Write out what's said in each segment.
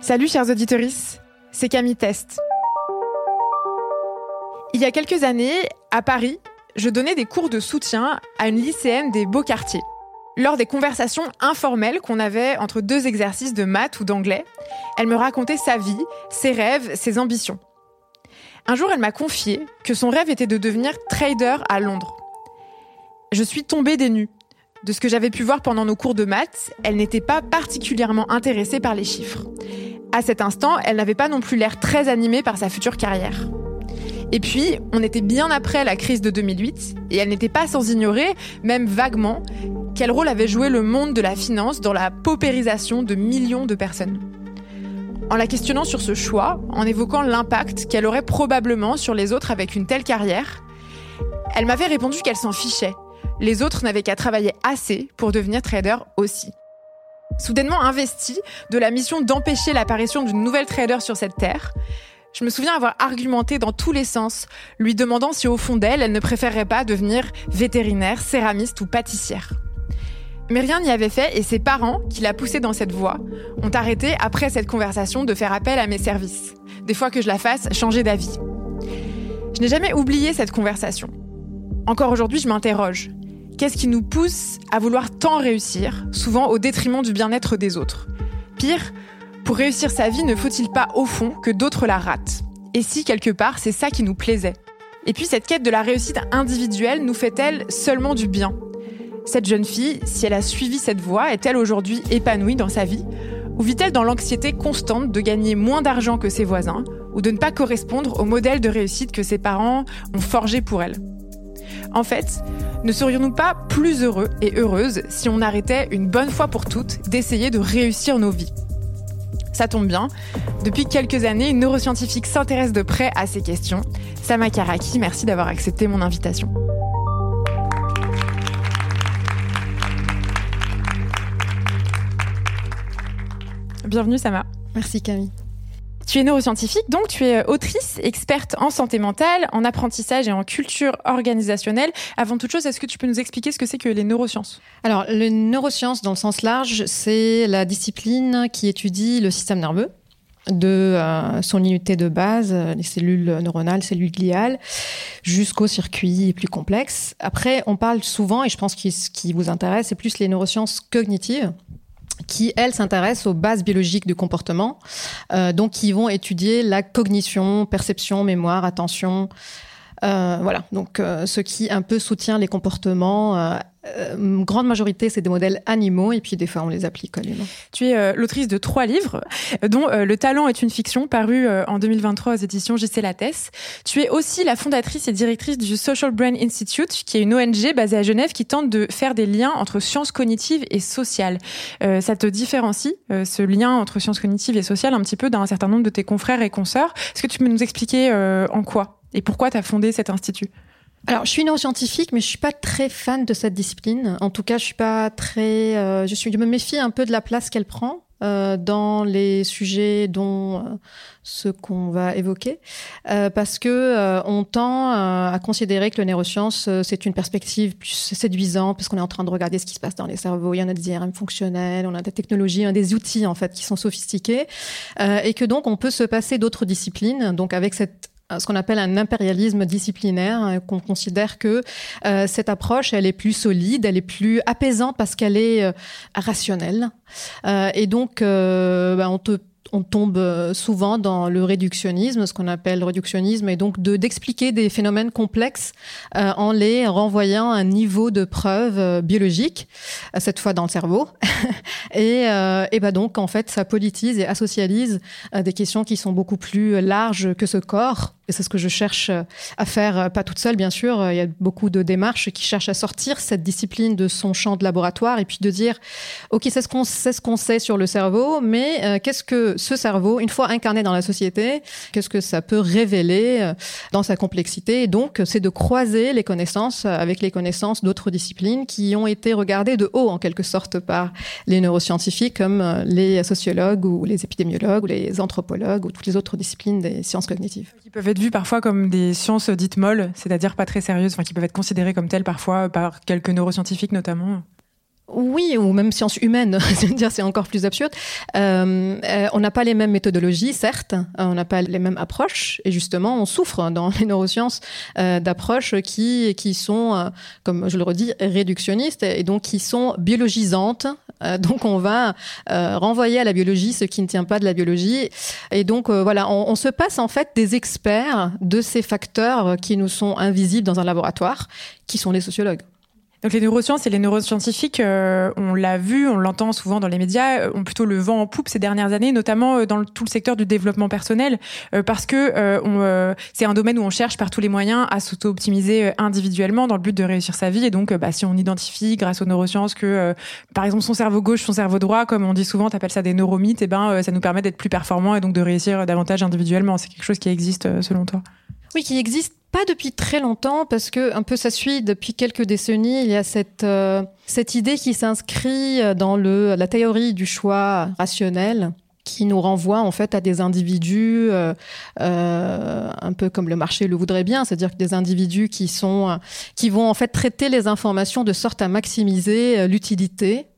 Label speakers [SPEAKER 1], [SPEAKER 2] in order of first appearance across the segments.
[SPEAKER 1] Salut chers auditeurs, c'est Camille Test. Il y a quelques années, à Paris, je donnais des cours de soutien à une lycéenne des beaux quartiers. Lors des conversations informelles qu'on avait entre deux exercices de maths ou d'anglais, elle me racontait sa vie, ses rêves, ses ambitions. Un jour, elle m'a confié que son rêve était de devenir trader à Londres. Je suis tombée des nues. De ce que j'avais pu voir pendant nos cours de maths, elle n'était pas particulièrement intéressée par les chiffres. À cet instant, elle n'avait pas non plus l'air très animée par sa future carrière. Et puis, on était bien après la crise de 2008, et elle n'était pas sans ignorer, même vaguement, quel rôle avait joué le monde de la finance dans la paupérisation de millions de personnes. En la questionnant sur ce choix, en évoquant l'impact qu'elle aurait probablement sur les autres avec une telle carrière, elle m'avait répondu qu'elle s'en fichait. Les autres n'avaient qu'à travailler assez pour devenir trader aussi. Soudainement investie de la mission d'empêcher l'apparition d'une nouvelle trader sur cette terre, je me souviens avoir argumenté dans tous les sens, lui demandant si au fond d'elle, elle ne préférerait pas devenir vétérinaire, céramiste ou pâtissière. Mais rien n'y avait fait et ses parents, qui la poussaient dans cette voie, ont arrêté après cette conversation de faire appel à mes services. Des fois que je la fasse changer d'avis. Je n'ai jamais oublié cette conversation. Encore aujourd'hui, je m'interroge. Qu'est-ce qui nous pousse à vouloir tant réussir, souvent au détriment du bien-être des autres? Pire, pour réussir sa vie, ne faut-il pas au fond que d'autres la ratent? Et si quelque part, c'est ça qui nous plaisait? Et puis cette quête de la réussite individuelle nous fait-elle seulement du bien? Cette jeune fille, si elle a suivi cette voie, est-elle aujourd'hui épanouie dans sa vie? Ou vit-elle dans l'anxiété constante de gagner moins d'argent que ses voisins? Ou de ne pas correspondre au modèle de réussite que ses parents ont forgé pour elle? En fait, ne serions-nous pas plus heureux et heureuses si on arrêtait une bonne fois pour toutes d'essayer de réussir nos vies? Ça tombe bien. Depuis quelques années, une neuroscientifique s'intéresse de près à ces questions. Sama Karaki, merci d'avoir accepté mon invitation. Bienvenue Sama.
[SPEAKER 2] Merci Camille.
[SPEAKER 1] Tu es neuroscientifique, donc tu es autrice, experte en santé mentale, en apprentissage et en culture organisationnelle. Avant toute chose, est-ce que tu peux nous expliquer ce que c'est que les neurosciences?
[SPEAKER 2] Alors, les neurosciences, dans le sens large, c'est la discipline qui étudie le système nerveux de euh, son unité de base, euh, les cellules neuronales, cellules gliales, jusqu'aux circuits plus complexes. Après, on parle souvent, et je pense que ce qui vous intéresse, c'est plus les neurosciences cognitives qui, elles, s'intéressent aux bases biologiques du comportement, euh, donc qui vont étudier la cognition, perception, mémoire, attention. Euh, voilà, donc euh, ce qui un peu soutient les comportements. Euh, grande majorité, c'est des modèles animaux, et puis des fois, on les applique à l'humain.
[SPEAKER 1] Tu es l'autrice de trois livres, dont Le talent est une fiction, paru en 2023 aux éditions JC Lattès. Tu es aussi la fondatrice et directrice du Social Brain Institute, qui est une ONG basée à Genève qui tente de faire des liens entre sciences cognitives et sociales. Ça te différencie, ce lien entre sciences cognitives et sociales, un petit peu d'un certain nombre de tes confrères et consoeurs. Est-ce que tu peux nous expliquer en quoi? Et pourquoi tu as fondé cet institut?
[SPEAKER 2] Alors, je suis neuroscientifique, mais je suis pas très fan de cette discipline. En tout cas, je suis pas très. euh, je suis. Je me méfie un peu de la place qu'elle prend euh, dans les sujets dont euh, ce qu'on va évoquer, euh, parce que euh, on tend euh, à considérer que le neurosciences c'est une perspective plus séduisante, parce qu'on est en train de regarder ce qui se passe dans les cerveaux. Il y en a des IRM fonctionnels, on a des technologies, on a des outils en fait qui sont sophistiqués, et que donc on peut se passer d'autres disciplines. Donc avec cette ce qu'on appelle un impérialisme disciplinaire, hein, qu'on considère que euh, cette approche, elle est plus solide, elle est plus apaisante parce qu'elle est euh, rationnelle. Euh, et donc, euh, bah, on tombe euh, souvent dans le réductionnisme, ce qu'on appelle le réductionnisme, et donc de d'expliquer des phénomènes complexes euh, en les renvoyant à un niveau de preuve euh, biologique, euh, cette fois dans le cerveau. et, euh, bah donc en fait, ça politise et asocialise euh, des questions qui sont beaucoup plus larges que ce corps Et c'est ce que je cherche à faire, pas toute seule bien sûr. Il y a beaucoup de démarches qui cherchent à sortir cette discipline de son champ de laboratoire et puis de dire, ok, c'est ce qu'on sait, ce qu'on sait sur le cerveau, mais euh, qu'est-ce que ce cerveau, une fois incarné dans la société, qu'est-ce que ça peut révéler euh, dans sa complexité? Et donc, c'est de croiser les connaissances avec les connaissances d'autres disciplines qui ont été regardées de haut en quelque sorte par les neuroscientifiques comme euh, les sociologues ou les épidémiologues ou les anthropologues ou toutes les autres disciplines des sciences cognitives.
[SPEAKER 1] Être vues parfois comme des sciences dites molles, c'est-à-dire pas très sérieuses, enfin qui peuvent être considérées comme telles parfois par quelques neuroscientifiques notamment.
[SPEAKER 2] Oui, ou même sciences humaines, dire c'est encore plus absurde. Euh, euh, on n'a pas les mêmes méthodologies, certes, on n'a pas les mêmes approches, et justement, on souffre dans les neurosciences euh, d'approches qui qui sont, euh, comme je le redis, réductionnistes et donc qui sont biologisantes. Donc, on va renvoyer à la biologie ce qui ne tient pas de la biologie, et donc voilà, on se passe en fait des experts de ces facteurs qui nous sont invisibles dans un laboratoire, qui sont les sociologues.
[SPEAKER 1] Donc les neurosciences et les neuroscientifiques, euh, on l'a vu, on l'entend souvent dans les médias, euh, ont plutôt le vent en poupe ces dernières années, notamment euh, dans le, tout le secteur du développement personnel, parce que c'est un domaine où on cherche par tous les moyens à s'auto-optimiser individuellement dans le but de réussir sa vie. Et donc, bah, si on identifie grâce aux neurosciences que, par exemple, son cerveau gauche, son cerveau droit, comme on dit souvent, t'appelles ça des neuromythes, et eh ben, ça nous permet d'être plus performants et donc de réussir davantage individuellement. C'est quelque chose qui existe selon toi?
[SPEAKER 2] Oui, qui existe pas depuis très longtemps parce que un peu ça suit depuis quelques décennies. Il y a cette euh, cette idée qui s'inscrit dans le la théorie du choix rationnel qui nous renvoie en fait à des individus euh, euh, un peu comme le marché le voudrait bien, c'est-à-dire que des individus qui sont qui vont en fait traiter les informations de sorte à maximiser l'utilité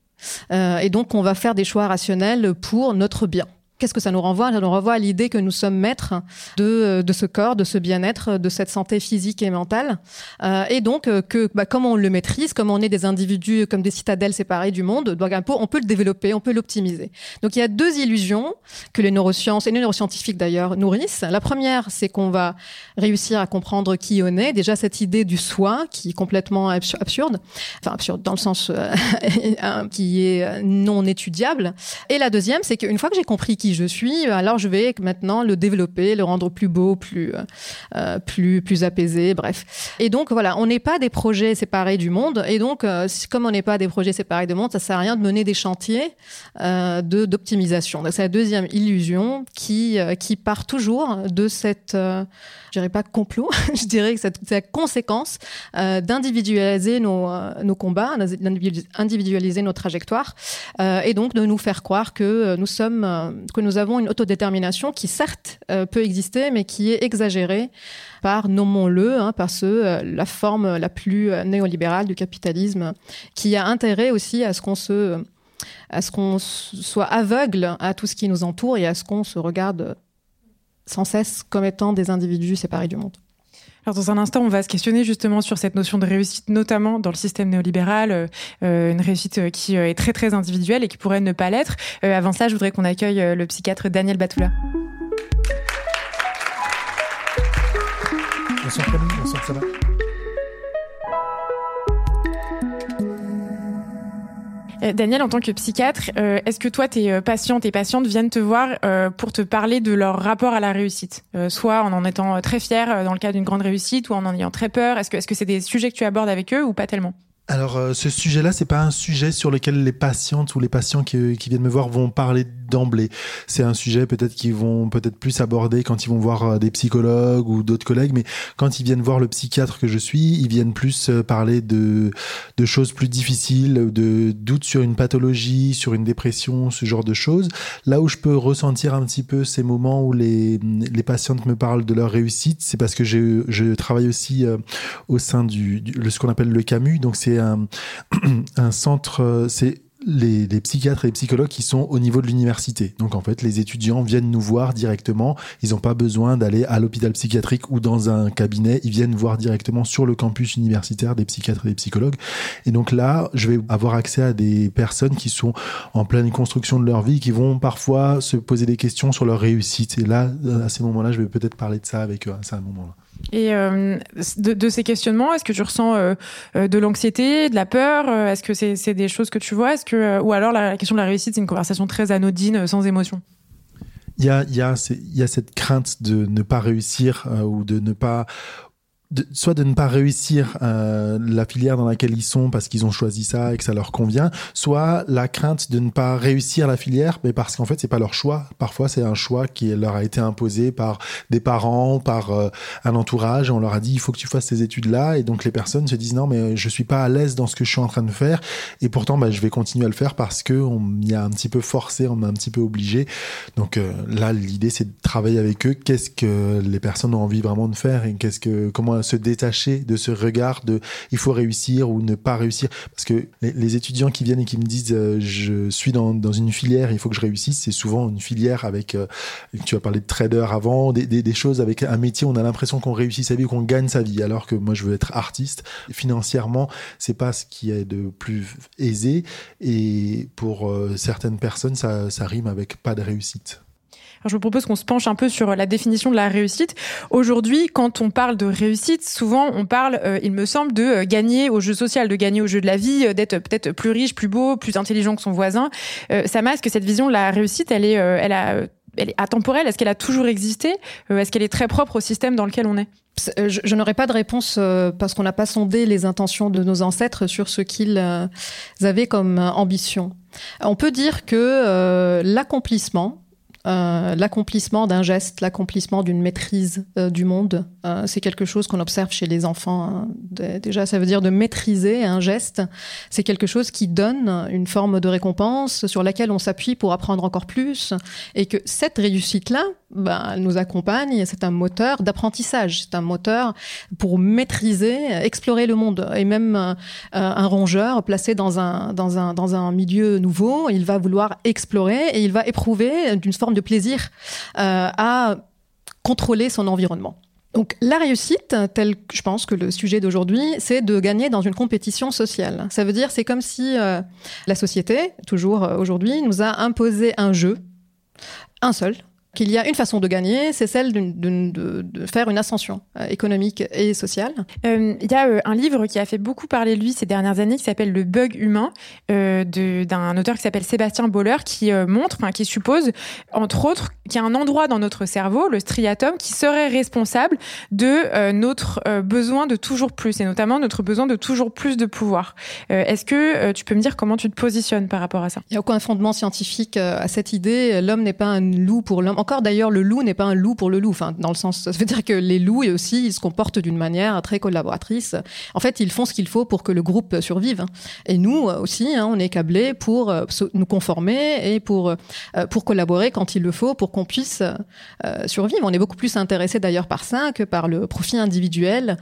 [SPEAKER 2] et donc on va faire des choix rationnels pour notre bien. Qu'est-ce que ça nous renvoie? Ça nous renvoie à l'idée que nous sommes maîtres de, de ce corps, de ce bien-être, de cette santé physique et mentale. Euh, et donc, euh, que bah, comme on le maîtrise, comme on est des individus comme des citadelles séparées du monde, on peut le développer, on peut l'optimiser. Donc, il y a deux illusions que les neurosciences, et les neuroscientifiques d'ailleurs, nourrissent. La première, c'est qu'on va réussir à comprendre qui on est. Déjà, cette idée du soi qui est complètement absurde, enfin absurde dans le sens euh, qui est non étudiable. Et la deuxième, c'est qu'une fois que j'ai compris je suis, alors je vais maintenant le développer, le rendre plus beau, plus, euh, plus, plus apaisé, bref. Et donc voilà, on n'est pas des projets séparés du monde. Et donc, euh, comme on n'est pas des projets séparés du monde, ça sert à rien de mener des chantiers euh, d'optimisation. C'est la deuxième illusion qui, qui part toujours de cette, dirais pas complot, je dirais que c'est la conséquence d'individualiser nos, nos combats, d'individualiser nos trajectoires, et donc de nous faire croire que nous sommes que nous avons une autodétermination qui certes euh, peut exister, mais qui est exagérée par, nommons-le, hein, par ce, euh, la forme la plus euh, néolibérale du capitalisme, qui a intérêt aussi à ce qu'on se à ce qu'on soit aveugle à tout ce qui nous entoure et à ce qu'on se regarde sans cesse comme étant des individus séparés du monde.
[SPEAKER 1] Alors dans un instant, on va se questionner justement sur cette notion de réussite, notamment dans le système néolibéral, euh, une réussite qui euh, est très très individuelle et qui pourrait ne pas l'être. Euh, avant ça, je voudrais qu'on accueille le psychiatre Daniel Batoula.
[SPEAKER 3] Bonsoir Camille, bonsoir ça
[SPEAKER 1] Daniel, en tant que psychiatre, euh, est-ce que toi, tes euh, patients, tes patientes viennent te voir pour te parler de leur rapport à la réussite, soit en en étant très fier dans le cas d'une grande réussite, ou en en ayant très peur. Est-ce que c'est des sujets que tu abordes avec eux ou pas tellement?
[SPEAKER 3] Alors, euh, ce sujet-là, c'est pas un sujet sur lequel les patientes ou les patients qui, viennent me voir vont parler d'emblée. C'est un sujet peut-être qu'ils vont peut-être plus aborder quand ils vont voir euh, des psychologues ou d'autres collègues, mais quand ils viennent voir le psychiatre que je suis, ils viennent plus euh, parler de, de choses plus difficiles, de doutes sur une pathologie, sur une dépression, ce genre de choses. Là où je peux ressentir un petit peu ces moments où les, les patientes me parlent de leur réussite, c'est parce que je, je travaille aussi au sein du, du ce qu'on appelle le Camus, donc c'est un, centre, euh, c'est les, psychiatres et les psychologues qui sont au niveau de l'université. Donc en fait, les étudiants viennent nous voir directement. Ils n'ont pas besoin d'aller à l'hôpital psychiatrique ou dans un cabinet. Ils viennent voir directement sur le campus universitaire des psychiatres et des psychologues. Et donc là, je vais avoir accès à des personnes qui sont en pleine construction de leur vie, qui vont parfois se poser des questions sur leur réussite. Et là, à ces moments-là, je vais peut-être parler de ça avec eux à ce moment-là.
[SPEAKER 1] Et euh, de, ces questionnements, est-ce que tu ressens euh, euh de l'anxiété, de la peur Est-ce que c'est des choses que tu vois que ou alors la, question de la réussite, c'est une conversation très anodine, sans émotion?
[SPEAKER 3] Il y a, il y, a, cette crainte de ne pas réussir ou de ne pas soit de ne pas réussir euh, la filière dans laquelle ils sont parce qu'ils ont choisi ça et que ça leur convient, soit la crainte de ne pas réussir la filière, mais parce qu'en fait c'est pas leur choix. Parfois c'est un choix qui leur a été imposé par des parents, par euh, un entourage. On leur a dit il faut que tu fasses ces études là, et donc les personnes se disent non mais je suis pas à l'aise dans ce que je suis en train de faire, et pourtant bah, je vais continuer à le faire parce que on m'y a un petit peu forcé, on m'a un petit peu obligé. Donc euh, là l'idée c'est de travailler avec eux. Qu'est-ce que les personnes ont envie vraiment de faire et qu'est-ce que comment se détacher de ce regard de il faut réussir ou ne pas réussir. Parce que les, étudiants qui viennent et qui me disent euh, je suis dans, dans, une filière, il faut que je réussisse, c'est souvent une filière avec, euh, tu as parlé de trader avant, des, des, choses avec un métier, on a l'impression qu'on réussit sa vie, qu'on gagne sa vie, alors que moi je veux être artiste. Financièrement, c'est pas ce qui est de plus aisé et pour euh, certaines personnes, ça, ça rime avec pas de réussite
[SPEAKER 1] je vous propose qu'on se penche un peu sur la définition de la réussite. Aujourd'hui, quand on parle de réussite, souvent on parle, euh, il me semble, de euh, gagner au jeu social, de gagner au jeu de la vie, euh, d'être peut-être plus riche, plus beau, plus intelligent que son voisin. ça masque cette vision de la réussite, elle est, elle a, elle est atemporelle? Est-ce qu'elle a toujours existé? Est-ce qu'elle est très propre au système dans lequel on est?
[SPEAKER 2] Je, je n'aurais pas de réponse parce qu'on n'a pas sondé les intentions de nos ancêtres sur ce qu'ils avaient comme ambition. On peut dire que l'accomplissement, euh, l'accomplissement d'un geste, l'accomplissement d'une maîtrise euh, du monde. Euh, c'est quelque chose qu'on observe chez les enfants. Hein. Déjà, ça veut dire de maîtriser un geste. C'est quelque chose qui donne une forme de récompense sur laquelle on s'appuie pour apprendre encore plus. Et que cette réussite-là, ben, elle nous accompagne. C'est un moteur d'apprentissage. C'est un moteur pour maîtriser, explorer le monde. Et même un rongeur placé dans un, dans, un, dans un milieu nouveau, il va vouloir explorer et il va éprouver d'une forme de plaisir euh, à contrôler son environnement. Donc la réussite, tel que je pense que le sujet d'aujourd'hui, c'est de gagner dans une compétition sociale. Ça veut dire c'est comme si euh, la société, toujours euh, aujourd'hui, nous a imposé un jeu, un seul, qu'il y a une façon de gagner, c'est celle de, faire une ascension euh, économique et sociale.
[SPEAKER 1] Euh, il y a euh, un livre qui a fait beaucoup parler de lui ces dernières années qui s'appelle Le bug humain d'un auteur qui s'appelle Sébastien Boller qui montre, enfin qui suppose, entre autres, qu'il y a un endroit dans notre cerveau, le striatum, qui serait responsable de notre besoin de toujours plus et notamment notre besoin de toujours plus de pouvoir. Est-ce que tu peux me dire comment tu te positionnes par rapport à ça?
[SPEAKER 2] Il n'y a aucun fondement scientifique à cette idée. L'homme n'est pas un loup pour l'homme encore d'ailleurs, le loup n'est pas un loup pour le loup. Enfin, dans le sens, ça veut dire que les loups aussi, ils se comportent d'une manière très collaboratrice. En fait, ils font ce qu'il faut pour que le groupe survive. Et nous euh, aussi, hein, on est câblés pour euh, nous conformer et pour euh, pour collaborer quand il le faut, pour qu'on puisse survivre. On est beaucoup plus intéressé d'ailleurs par ça que par le profit individuel.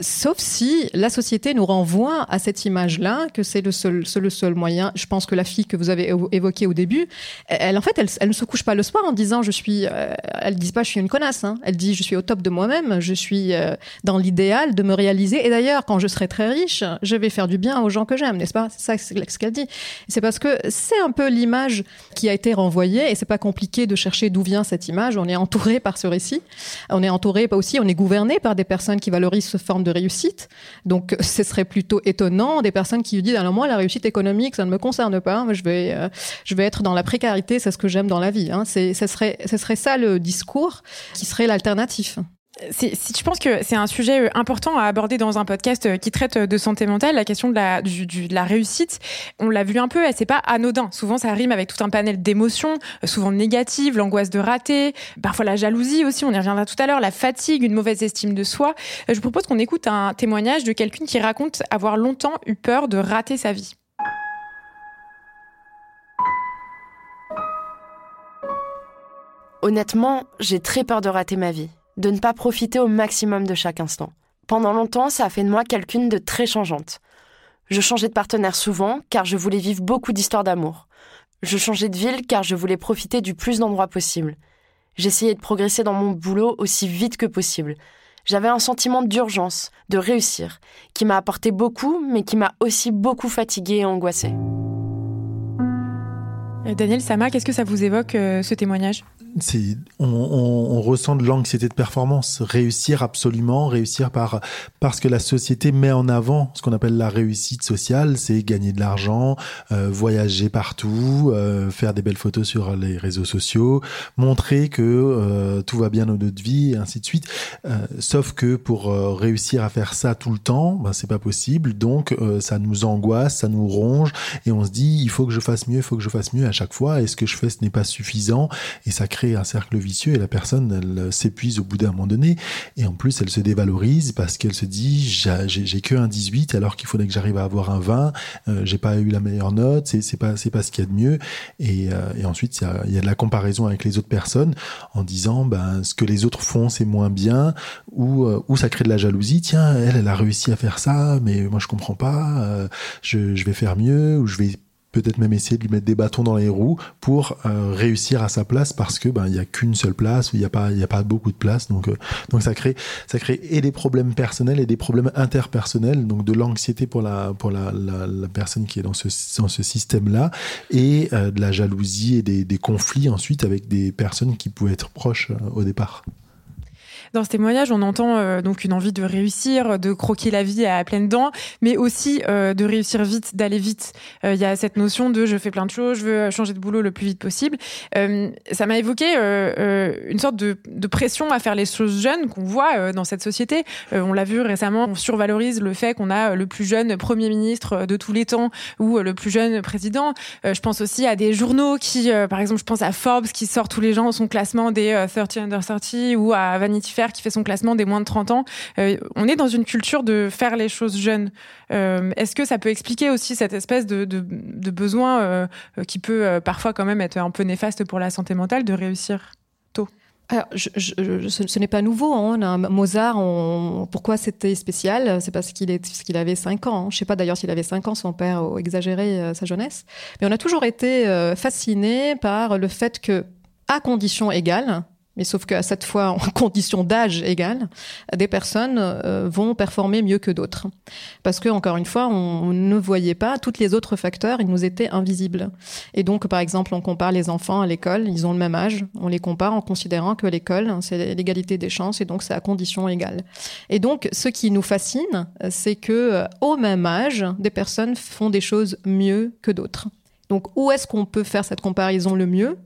[SPEAKER 2] sauf si la société nous renvoie à cette image-là, que c'est le seul, seul moyen. Je pense que la fille que vous avez évoquée au début, elle, en fait, elle ne se couche pas le soir en disant je suis. Euh, elle dit pas je suis une connasse. Hein. Elle dit je suis au top de moi-même. Je suis euh, dans l'idéal de me réaliser. Et d'ailleurs, quand je serai très riche, je vais faire du bien aux gens que j'aime, n'est-ce pas? C'est ça ce qu'elle dit. C'est parce que c'est un peu l'image qui a été renvoyée et c'est pas compliqué de chercher d'où vient cette image. On est entouré par ce récit. On est entouré aussi. On est gouverné par des personnes qui valorisent ce forme de réussite. Donc, ce serait plutôt étonnant des personnes qui disent alors moi la réussite économique ça ne me concerne pas. Je vais euh, je vais être dans la précarité. C'est ce que j'aime dans la vie. Hein. C'est ce serait ce serait ça le discours qui serait l'alternative.
[SPEAKER 1] Si, je pense que c'est un sujet euh, important à aborder dans un podcast euh, qui traite de santé mentale, la question de la, de la réussite. On l'a vu un peu, c'est pas anodin. Souvent, ça rime avec tout un panel d'émotions, euh, souvent négatives, l'angoisse de rater, parfois la jalousie aussi, on y reviendra tout à l'heure, la fatigue, une mauvaise estime de soi. Je vous propose qu'on écoute un témoignage de quelqu'un qui raconte avoir longtemps eu peur de rater sa vie.
[SPEAKER 4] Honnêtement, j'ai très peur de rater ma vie, de ne pas profiter au maximum de chaque instant. Pendant longtemps, ça a fait de moi quelqu'une de très changeante. Je changeais de partenaire souvent car je voulais vivre beaucoup d'histoires d'amour. Je changeais de ville car je voulais profiter du plus d'endroits possible. J'essayais de progresser dans mon boulot aussi vite que possible. J'avais un sentiment d'urgence, de réussir, qui m'a apporté beaucoup, mais qui m'a aussi beaucoup fatiguée et angoissée.
[SPEAKER 1] Daniel Sama, qu'est-ce que ça vous évoque, euh, ce témoignage?
[SPEAKER 3] C'est on, on, on, ressent de l'anxiété de performance, réussir absolument, réussir par parce que la société met en avant ce qu'on appelle la réussite sociale, c'est gagner de l'argent, euh, voyager partout, euh, faire des belles photos sur les réseaux sociaux, montrer que euh, tout va bien dans notre vie, et ainsi de suite. Euh, sauf que pour euh, réussir à faire ça tout le temps, ben c'est pas possible. Donc ça nous angoisse, ça nous ronge, et on se dit il faut que je fasse mieux, il faut que je fasse mieux à chaque fois. Et ce que je fais, ce n'est pas suffisant, et ça crée un cercle vicieux. Et la personne, elle s'épuise au bout d'un moment donné, et en plus elle se dévalorise parce qu'elle se dit j'ai que un 18 alors qu'il faudrait que j'arrive à avoir un 20. j'ai pas eu la meilleure note, c'est pas c'est pas ce qu'il y a de mieux. Et, et ensuite il y a, de la comparaison avec les autres personnes en disant ben ce que les autres font c'est moins bien ou euh, ou ça crée de la jalousie tiens elle elle a réussi à faire ça mais moi je comprends pas euh, je, je vais faire mieux ou je vais peut-être même essayer de lui mettre des bâtons dans les roues pour euh, réussir à sa place parce que ben il y a qu'une seule place il y a pas il y a pas beaucoup de place donc euh, donc ça crée ça crée et des problèmes personnels et des problèmes interpersonnels donc de l'anxiété pour la pour la, la, personne qui est dans ce dans ce système là et euh, de la jalousie et des, des conflits ensuite avec des personnes qui pouvaient être proches au départ.
[SPEAKER 1] Dans ce témoignage, on entend euh, donc une envie de réussir, de croquer la vie à pleines dents, mais aussi euh, de réussir vite, d'aller vite. Euh, il y a cette notion de je fais plein de choses, je veux changer de boulot le plus vite possible. Ça m'a évoqué une sorte de, de, pression à faire les choses jeunes qu'on voit dans cette société. on l'a vu récemment, on survalorise le fait qu'on a le plus jeune Premier ministre de tous les temps ou le plus jeune président. je pense aussi à des journaux qui, par exemple, je pense à Forbes qui sort tous les gens son classement des 30 under 30 ou à Vanity Fair qui fait son classement des moins de 30 ans. Euh, on est dans une culture de faire les choses jeunes. Euh, Est-ce que ça peut expliquer aussi cette espèce de, besoin euh, qui peut parfois quand même être un peu néfaste pour la santé mentale de réussir tôt?
[SPEAKER 2] Alors, ce, n'est pas nouveau. Hein. Mozart, on, pourquoi c'était spécial? C'est parce qu'il qu avait 5 ans. Hein. Je ne sais pas d'ailleurs s'il avait 5 ans, son père a exagéré euh, sa jeunesse. Mais on a toujours été euh, fasciné par le fait que, à condition égale, mais sauf qu'à cette fois, en condition d'âge égale, des personnes euh, vont performer mieux que d'autres. Parce que, encore une fois, on, ne voyait pas tous les autres facteurs, ils nous étaient invisibles. Et donc, par exemple, on compare les enfants à l'école, ils ont le même âge, on les compare en considérant que l'école, c'est l'égalité des chances, et donc c'est à condition égale. Et donc, ce qui nous fascine, c'est que euh, au même âge, des personnes font des choses mieux que d'autres. Donc, où est-ce qu'on peut faire cette comparaison le mieux?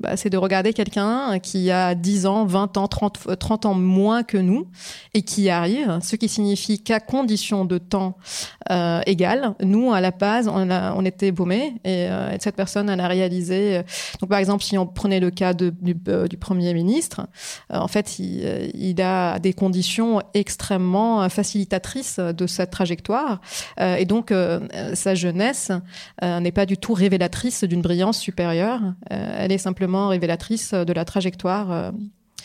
[SPEAKER 2] Bah, c'est de regarder quelqu'un qui a 10 ans, 20 ans, 30, 30 ans moins que nous et qui arrive, ce qui signifie qu'à condition de temps euh, égal, nous, à la base, on, était baumés et, euh, et, cette personne, elle a réalisé... Euh, donc, par exemple, si on prenait le cas du, euh, Premier ministre, euh, en fait, il, a des conditions extrêmement facilitatrices de cette trajectoire et donc sa jeunesse n'est pas du tout révélatrice d'une brillance supérieure. elle est simplement révélatrice de la trajectoire euh,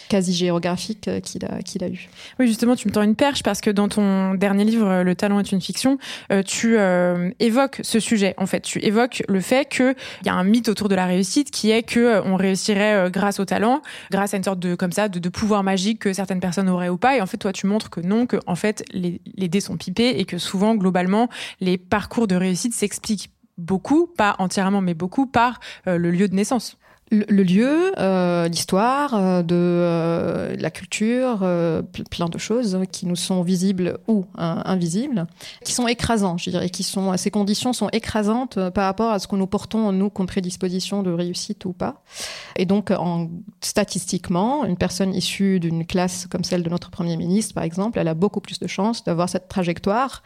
[SPEAKER 2] quasi géographique euh, qu'il a, qu'il a eu.
[SPEAKER 1] Oui, justement, tu me tends une perche parce que dans ton dernier livre, Le talent est une fiction, euh, tu euh, évoques ce sujet. En fait, tu évoques le fait qu'il y a un mythe autour de la réussite qui est que on réussirait grâce au talent, grâce à une sorte de comme ça de, pouvoir magique que certaines personnes auraient ou pas. Et en fait, toi, tu montres que non, que en fait les, dés sont pipés et que souvent, globalement, les parcours de réussite s'expliquent beaucoup, pas entièrement, mais beaucoup par euh, le lieu de naissance
[SPEAKER 2] le, lieu, euh, l'histoire, euh, de euh, la culture, plein de choses qui nous sont visibles ou invisibles, qui sont écrasants, je dirais, qui sont ces conditions sont écrasantes par rapport à ce que nous portons nous comme prédisposition de réussite ou pas. Et donc, en, statistiquement, une personne issue d'une classe comme celle de notre premier ministre, par exemple, elle a beaucoup plus de chances d'avoir cette trajectoire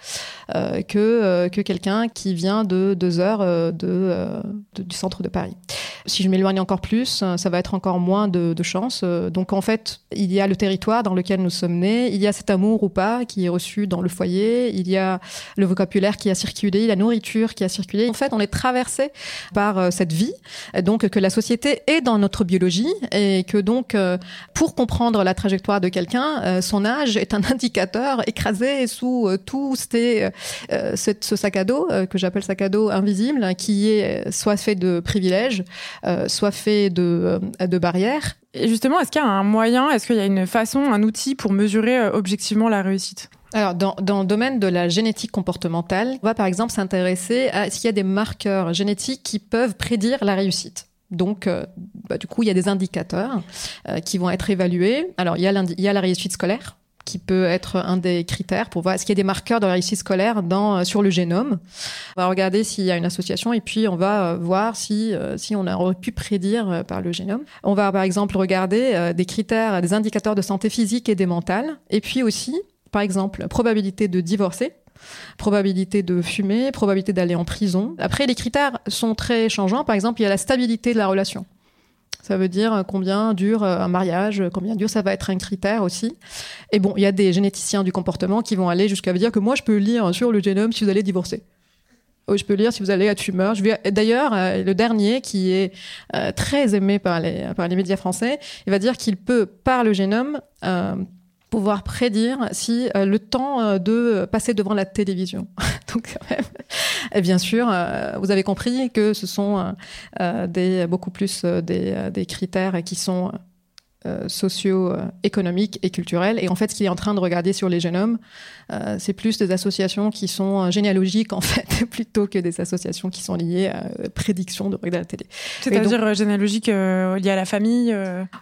[SPEAKER 2] que que quelqu'un qui vient de deux heures de, du centre de Paris. Si je m'éloigne encore plus, ça va être encore moins de, de chance. Donc en fait, il y a le territoire dans lequel nous sommes nés, il y a cet amour ou pas qui est reçu dans le foyer, il y a le vocabulaire qui a circulé, la nourriture qui a circulé. En fait, on est traversé par euh, cette vie, donc que la société est dans notre biologie et que donc euh, pour comprendre la trajectoire de quelqu'un, euh, son âge est un indicateur écrasé sous tout ces, ce sac à dos que j'appelle sac à dos invisible, qui est soit fait de privilèges, soit fait de, de barrières.
[SPEAKER 1] Et justement, est-ce qu'il y a un moyen, est-ce qu'il y a une façon, un outil pour mesurer objectivement la réussite?
[SPEAKER 2] Alors, dans, dans, le domaine de la génétique comportementale, on va par exemple s'intéresser à qu'il y a des marqueurs génétiques qui peuvent prédire la réussite. Donc, bah, du coup, il y a des indicateurs qui vont être évalués. Alors, il y, a il y a la réussite scolaire, qui peut être un des critères pour voir est-ce qu'il y a des marqueurs de réussite scolaire dans, sur le génome. On va regarder s'il y a une association et puis on va voir si, si on aurait pu prédire par le génome. On va par exemple regarder des critères, des indicateurs de santé physique et des mentales. Et puis aussi, par exemple, probabilité de divorcer probabilité de fumer, probabilité d'aller en prison. Après, les critères sont très changeants. Par exemple, il y a la stabilité de la relation. Ça veut dire combien dure un mariage, combien dure ça va être un critère aussi. Et bon, il y a des généticiens du comportement qui vont aller jusqu'à dire que moi, je peux lire sur le génome si vous allez divorcer. je peux lire si vous allez être fumeur. D'ailleurs, euh, le dernier, qui est euh, très aimé par les, par les médias français, il va dire qu'il peut, par le génome, euh, pouvoir prédire si euh, le temps euh, de passer devant la télévision. Donc, et bien sûr, euh, vous avez compris que ce sont des, beaucoup plus des, des critères qui sont euh, socio-économiques et culturels. Et en fait, ce qu'il est en train de regarder sur les génomes, euh, c'est plus des associations qui sont euh, généalogiques, en fait, plutôt que des associations qui sont liées à prédiction de regarder la télé.
[SPEAKER 1] C'est-à-dire généalogique liées à la famille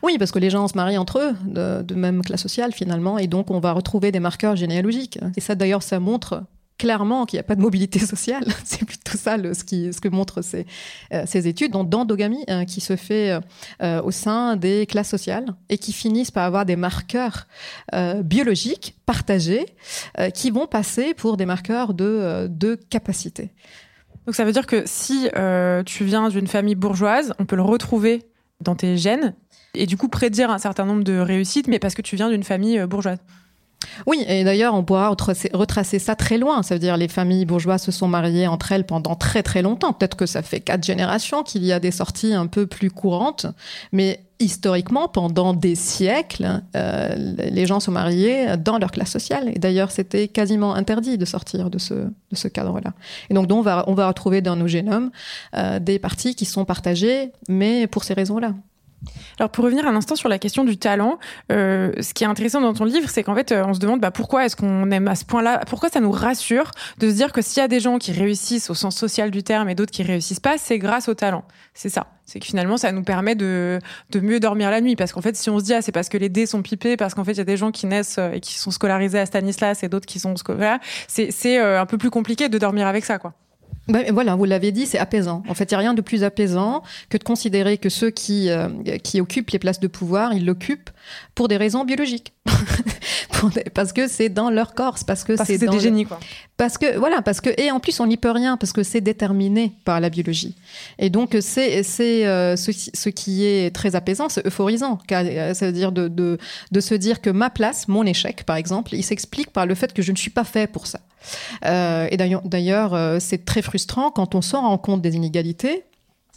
[SPEAKER 2] Oui, parce que les gens se marient entre eux, de, de même classe sociale, finalement, et donc on va retrouver des marqueurs généalogiques. Et ça, d'ailleurs, ça montre clairement qu'il n'y a pas de mobilité sociale. c'est plutôt ça ce, que montrent ces, euh, études, donc d'endogamie hein, qui se fait euh, au sein des classes sociales et qui finissent par avoir des marqueurs euh, biologiques partagés qui vont passer pour des marqueurs de capacité.
[SPEAKER 1] Donc ça veut dire que si tu viens d'une famille bourgeoise, on peut le retrouver dans tes gènes et du coup prédire un certain nombre de réussites, mais parce que tu viens d'une famille bourgeoise.
[SPEAKER 2] Oui, et d'ailleurs, on pourra retracer, ça très loin. Ça veut dire les familles bourgeoises se sont mariées entre elles pendant très très longtemps. Peut-être que ça fait quatre générations qu'il y a des sorties un peu plus courantes, mais historiquement, pendant des siècles, euh, les gens sont mariés dans leur classe sociale. Et d'ailleurs, c'était quasiment interdit de sortir de ce, cadre-là. Et donc, on, va, on va retrouver dans nos génomes euh, des parties qui sont partagées, mais pour ces raisons-là.
[SPEAKER 1] Alors pour revenir un instant sur la question du talent, euh, ce qui est intéressant dans ton livre, c'est qu'en fait, euh, on se demande bah, pourquoi est-ce qu'on aime à ce point-là, pourquoi ça nous rassure de se dire que s'il y a des gens qui réussissent au sens social du terme et d'autres qui réussissent pas, c'est grâce au talent? C'est ça. C'est que finalement, ça nous permet de, de mieux dormir la nuit. Parce qu'en fait, si on se dit, ah, c'est parce que les dés sont pipés, parce qu'en fait, il y a des gens qui naissent euh, et qui sont scolarisés à Stanislas et d'autres qui sont scolarisés, c'est un peu plus compliqué de dormir avec ça, quoi.
[SPEAKER 2] Bah, voilà, vous l'avez dit, c'est apaisant. En fait, il n'y a rien de plus apaisant que de considérer que ceux qui, euh, qui occupent les places de pouvoir, ils l'occupent pour des raisons biologiques. parce que c'est dans leur corps, parce que c'est
[SPEAKER 1] des génies, quoi.
[SPEAKER 2] Parce que, voilà, parce que, et en plus, on n'y peut rien, parce que c'est déterminé par la biologie. Et donc, c'est, c'est euh, ce, ce, qui est très apaisant, c'est euphorisant. Euh, ça veut dire de, de, de se dire que ma place, mon échec, par exemple, il s'explique par le fait que je ne suis pas fait pour ça. Euh, et d'ailleurs, euh, c'est très frustrant quand on s'en rend compte des inégalités.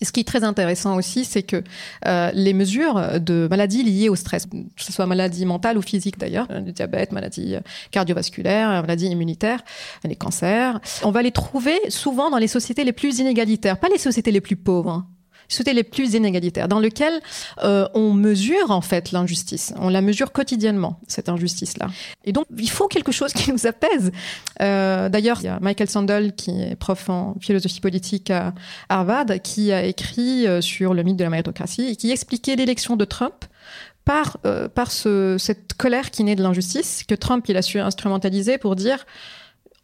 [SPEAKER 2] Ce qui est très intéressant aussi, c'est que euh, les mesures de maladies liées au stress, que ce soit maladie mentale ou physique d'ailleurs, le diabète, maladie cardiovasculaire, maladie immunitaire, les cancers, on va les trouver souvent dans les sociétés les plus inégalitaires, pas les sociétés les plus pauvres. Hein sociétés les plus inégalitaires, dans lequel euh, on mesure en fait l'injustice. On la mesure quotidiennement, cette injustice-là. Et donc, il faut quelque chose qui nous apaise. Euh, D'ailleurs, il y a Michael Sandel, qui est prof en philosophie politique à Harvard, qui a écrit euh, sur le mythe de la méritocratie et qui expliquait l'élection de Trump par, euh, par ce, cette colère qui naît de l'injustice, que Trump il a su instrumentaliser pour dire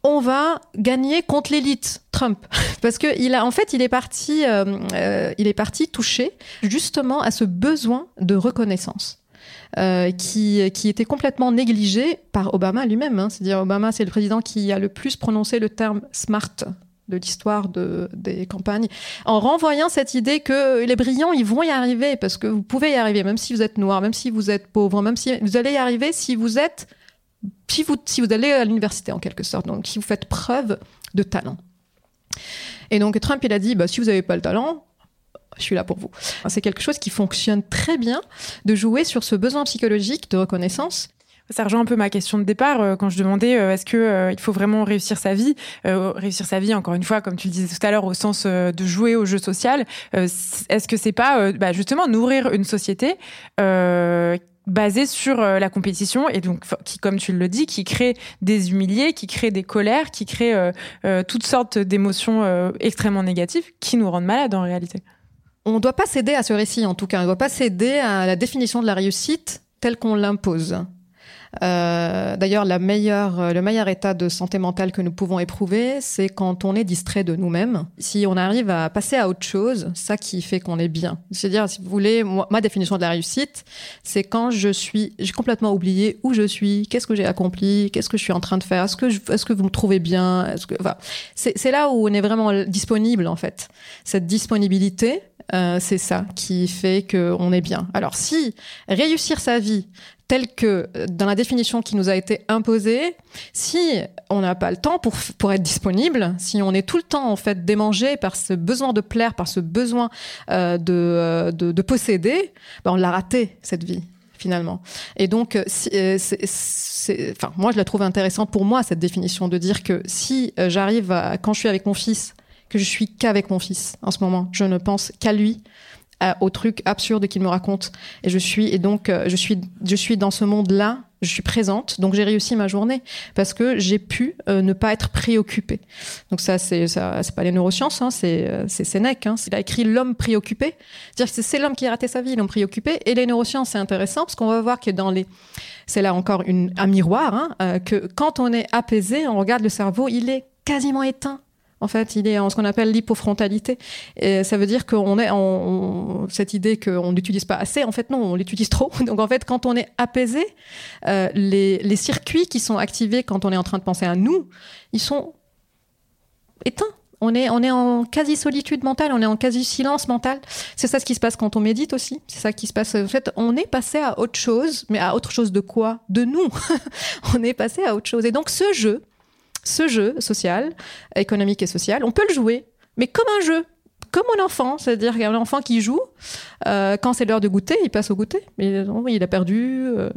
[SPEAKER 2] on va gagner contre l'élite Trump parce que il a en fait il est parti euh, euh, il est parti toucher justement à ce besoin de reconnaissance euh, qui, qui était complètement négligé par Obama lui-même. Hein. C'est-à-dire Obama, c'est le président qui a le plus prononcé le terme smart de l'histoire de, des campagnes, en renvoyant cette idée que les brillants, ils vont y arriver, parce que vous pouvez y arriver, même si vous êtes noir, même si vous êtes pauvre, même si vous allez y arriver si vous êtes si vous, si vous allez à l'université en quelque sorte, donc si vous faites preuve de talent. Et donc Trump, il a dit, bah, si vous n'avez pas le talent, je suis là pour vous. C'est quelque chose qui fonctionne très bien de jouer sur ce besoin psychologique de reconnaissance.
[SPEAKER 1] Ça rejoint un peu ma question de départ euh, quand je demandais euh, est-ce que euh, il faut vraiment réussir sa vie, réussir sa vie encore une fois comme tu le disais tout à l'heure au sens de jouer au jeu social. est-ce que c'est pas bah, justement nourrir une société basé sur euh, la compétition et donc qui, comme tu le dis, qui crée des humiliés, qui crée des colères, qui crée euh, euh, toutes sortes d'émotions extrêmement négatives qui nous rendent malades en réalité.
[SPEAKER 2] on ne doit pas céder à ce récit, en tout cas. On ne doit pas céder à la définition de la réussite telle qu'on l'impose. Euh, D'ailleurs, meilleure, le meilleur état de santé mentale que nous pouvons éprouver, c'est quand on est distrait de nous-mêmes. Si on arrive à passer à autre chose, ça qui fait qu'on est bien. C'est-à-dire, si vous voulez, ma définition de la réussite, c'est quand je suis, j'ai complètement oublié où je suis, qu'est-ce que j'ai accompli, qu'est-ce que je suis en train de faire, est-ce que, est-ce que vous me trouvez bien, est-ce que, enfin, c'est là où on est vraiment disponible en fait. Cette disponibilité, euh, c'est ça qui fait qu'on est bien. Alors si réussir sa vie telle que euh, dans la définition qui nous a été imposée, si on n'a pas le temps pour, pour être disponible, si on est tout le temps en fait démangé par ce besoin de plaire, par ce besoin euh, de, euh, de, de, posséder, ben on l'a raté cette vie finalement. Et donc, c'est, enfin, moi, je la trouve intéressante pour moi cette définition de dire que si j'arrive quand je suis avec mon fils, que je suis qu'avec mon fils en ce moment. Je ne pense qu'à lui, au truc absurde qu'il me raconte. Et je suis, et donc, euh, je suis, je suis dans ce monde-là, je suis présente, donc j'ai réussi ma journée parce que j'ai pu euh, ne pas être préoccupée. Donc ça, c'est ça, c'est pas les neurosciences, hein, c'est euh, c'est Sénèque. Hein, il a écrit l'homme préoccupé, dire que c'est l'homme qui a raté sa vie, l'homme préoccupé. Et les neurosciences, c'est intéressant parce qu'on va voir que dans les, c'est là encore une, un miroir, hein, que quand on est apaisé, on regarde le cerveau, il est quasiment éteint. En fait, il est en ce qu'on appelle l'hypofrontalité. Et ça veut dire qu'on est en cette idée qu'on n'utilise pas assez. En fait, non, on l'utilise trop. Donc, en fait, quand on est apaisé, euh, les, les circuits qui sont activés quand on est en train de penser à nous, ils sont éteints. On est, on est en quasi-solitude mentale, on est en quasi-silence mental. C'est ça ce qui se passe quand on médite aussi. C'est ça qui se passe. En fait, on est passé à autre chose, mais à autre chose de quoi? De nous. on est passé à autre chose. Et donc, ce jeu, ce jeu social, économique et social, on peut le jouer, mais comme un jeu, comme un enfant, c'est-à-dire qu'un enfant qui joue, euh, quand c'est l'heure de goûter, il passe au goûter. Mais non, il a perdu. Euh,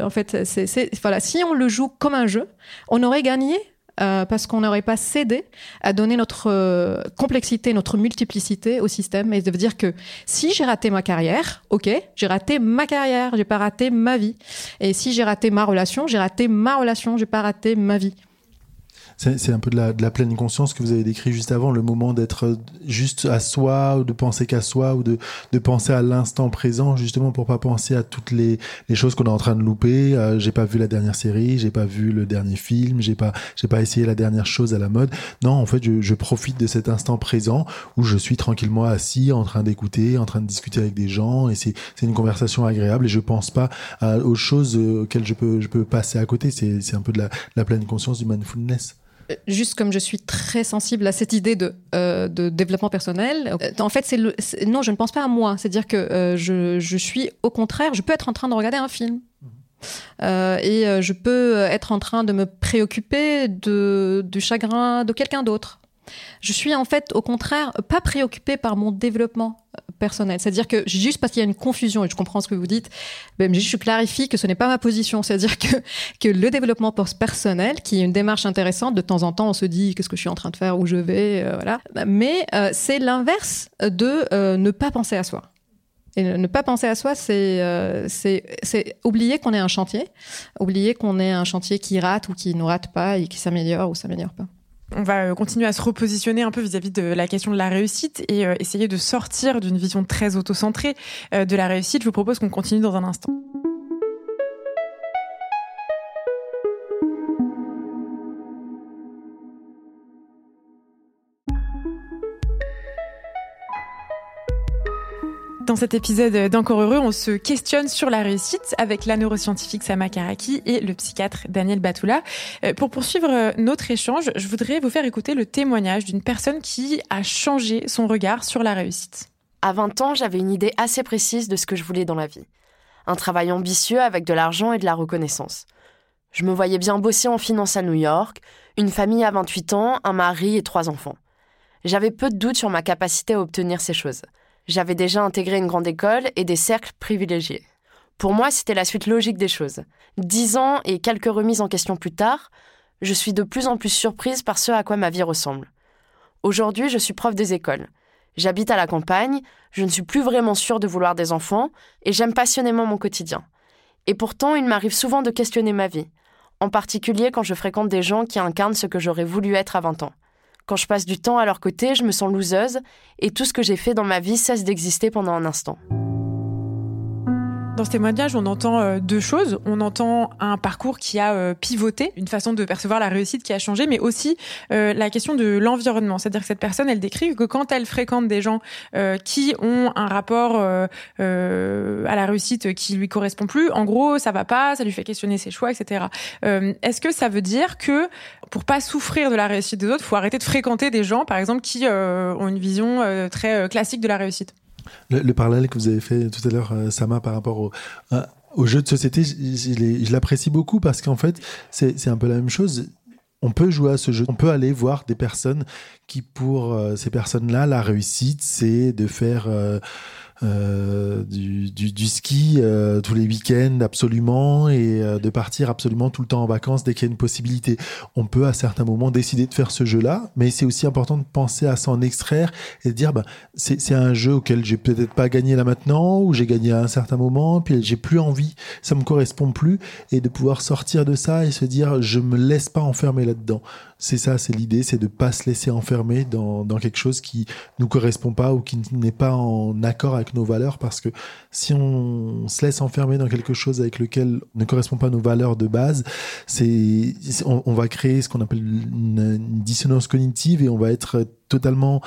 [SPEAKER 2] en fait, c'est, voilà, si on le joue comme un jeu, on aurait gagné euh, parce qu'on n'aurait pas cédé à donner notre euh, complexité, notre multiplicité au système. Et veut dire que si j'ai raté ma carrière, ok, j'ai raté ma carrière, j'ai pas raté ma vie. Et si j'ai raté ma relation, j'ai raté ma relation, j'ai pas raté ma vie
[SPEAKER 3] c'est un peu de la, de la, pleine conscience que vous avez décrit juste avant, le moment d'être juste à soi, ou de penser qu'à soi, ou de, de penser à l'instant présent, justement pour pas penser à toutes les, les choses qu'on est en train de louper. Euh, j'ai pas vu la dernière série, j'ai pas vu le dernier film, j'ai pas, j'ai pas essayé la dernière chose à la mode. Non, en fait, je, je profite de cet instant présent où je suis tranquillement assis, en train d'écouter, en train de discuter avec des gens, et c'est une conversation agréable. Et je pense pas à, aux choses auxquelles je peux, je peux passer à côté. C'est un peu de la, la pleine conscience du mindfulness
[SPEAKER 2] juste comme je suis très sensible à cette idée de, euh, de développement personnel, euh, en fait, c'est le, non, je ne pense pas à moi. C'est-à-dire que euh, je, je, suis, au contraire, je peux être en train de regarder un film. Euh, et euh, je peux être en train de me préoccuper de, du chagrin de quelqu'un d'autre. Je suis en fait, au contraire, pas préoccupée par mon développement euh, personnel. C'est-à-dire que juste parce qu'il y a une confusion, et je comprends ce que vous dites, mais je clarifie que ce n'est pas ma position. C'est-à-dire que, le développement personnel, qui est une démarche intéressante, de temps en temps, on se dit qu'est-ce que je suis en train de faire, où je vais, euh, voilà. Mais euh, c'est l'inverse de euh, ne pas penser à soi. Et ne pas penser à soi, c'est oublier qu'on est un chantier, oublier qu'on est un chantier qui rate ou qui ne rate pas et qui s'améliore ou s'améliore pas
[SPEAKER 1] on va euh, continuer à se repositionner un peu vis-à-vis de la question de la réussite et euh, essayer de sortir d'une vision très auto-centrée euh, de la réussite. Je vous propose qu'on continue dans un instant. Dans cet épisode d'Encore Heureux, on se questionne sur la réussite avec la neuroscientifique Sama Karaki et le psychiatre Daniel Batoula. Euh, pour poursuivre notre échange, je voudrais vous faire écouter le témoignage d'une personne qui a changé son regard sur la réussite.
[SPEAKER 4] À 20 ans, j'avais une idée assez précise de ce que je voulais dans la vie. Un travail ambitieux avec de l'argent et de la reconnaissance. Je me voyais bien bosser en finance à New York, une famille à 28 ans, un mari et trois enfants. J'avais peu de doutes sur ma capacité à obtenir ces choses. J'avais déjà intégré une grande école et des cercles privilégiés. Pour moi, c'était la suite logique des choses. Dix ans et quelques remises en question plus tard, je suis de plus en plus surprise par ce à quoi ma vie ressemble. Aujourd'hui, je suis prof des écoles. J'habite à la campagne, je ne suis plus vraiment sûre de vouloir des enfants, et j'aime passionnément mon quotidien. Et pourtant, il m'arrive souvent de questionner ma vie, en particulier quand je fréquente des gens qui incarnent ce que j'aurais voulu être à 20 ans. Quand je passe du temps à leur côté, je me sens loseuse et tout ce que j'ai fait dans ma vie cesse d'exister pendant un instant.
[SPEAKER 1] Dans ce témoignage, on entend euh, deux choses. On entend un parcours qui a euh, pivoté, une façon de percevoir la réussite qui a changé, mais aussi euh, la question de l'environnement. C'est-à-dire que cette personne, elle décrit que quand elle fréquente des gens qui ont un rapport à la réussite qui lui correspond plus, en gros, ça va pas, ça lui fait questionner ses choix, etc. Est-ce que ça veut dire que pour pas souffrir de la réussite des autres, faut arrêter de fréquenter des gens, par exemple, qui ont une vision très classique de la réussite?
[SPEAKER 3] Le, parallèle que vous avez fait tout à l'heure, euh, Sama, par rapport au, au jeu de société, je, l'apprécie beaucoup parce qu'en fait, c'est un peu la même chose. On peut jouer à ce jeu, on peut aller voir des personnes qui, pour euh, ces personnes-là, la réussite, c'est de faire... Euh, euh, du, ski euh, tous les week-ends absolument et euh, de partir absolument tout le temps en vacances dès qu'il y a une possibilité. On peut à certains moments décider de faire ce jeu-là, mais c'est aussi important de penser à s'en extraire et de dire bah, c'est un jeu auquel j'ai peut-être pas gagné là maintenant ou j'ai gagné à un certain moment, puis j'ai plus envie, ça me correspond plus et de pouvoir sortir de ça et se dire je me laisse pas enfermer là-dedans. C'est ça, c'est l'idée, c'est de pas se laisser enfermer dans, dans quelque chose qui nous correspond pas ou qui n'est pas en accord avec nos valeurs parce que si on se laisse enfermer dans quelque chose avec lequel ne correspond pas nos valeurs de base, c'est on, va créer ce qu'on appelle une, dissonance cognitive et on va être totalement